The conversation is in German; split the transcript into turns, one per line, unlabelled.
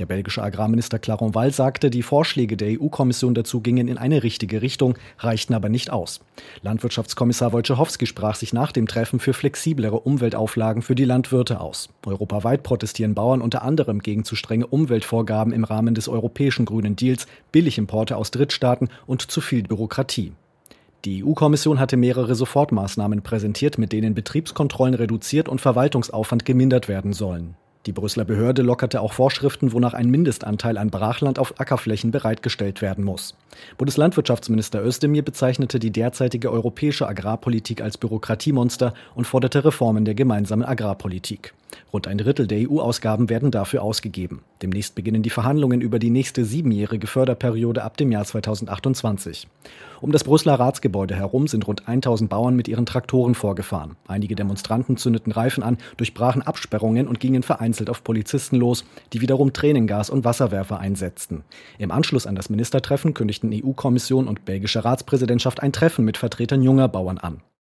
Der belgische Agrarminister Claron Wall sagte, die Vorschläge der EU-Kommission dazu gingen in eine richtige Richtung, reichten aber nicht aus. Landwirtschaftskommissar Wojciechowski sprach sich nach dem Treffen für flexiblere Umweltauflagen für die Landwirte aus. Europaweit protestieren Bauern unter anderem gegen zu strenge Umweltvorgaben im Rahmen des europäischen Grünen Deals, Billigimporte aus Drittstaaten und zu viel Bürokratie. Die EU-Kommission hatte mehrere Sofortmaßnahmen präsentiert, mit denen Betriebskontrollen reduziert und Verwaltungsaufwand gemindert werden sollen. Die Brüsseler Behörde lockerte auch Vorschriften, wonach ein Mindestanteil an Brachland auf Ackerflächen bereitgestellt werden muss. Bundeslandwirtschaftsminister Özdemir bezeichnete die derzeitige europäische Agrarpolitik als Bürokratiemonster und forderte Reformen der gemeinsamen Agrarpolitik. Rund ein Drittel der EU-Ausgaben werden dafür ausgegeben. Demnächst beginnen die Verhandlungen über die nächste siebenjährige Förderperiode ab dem Jahr 2028. Um das Brüsseler Ratsgebäude herum sind rund 1000 Bauern mit ihren Traktoren vorgefahren. Einige Demonstranten zündeten Reifen an, durchbrachen Absperrungen und gingen vereinzelt auf Polizisten los, die wiederum Tränengas und Wasserwerfer einsetzten. Im Anschluss an das Ministertreffen kündigten EU-Kommission und belgische Ratspräsidentschaft ein Treffen mit Vertretern junger Bauern an.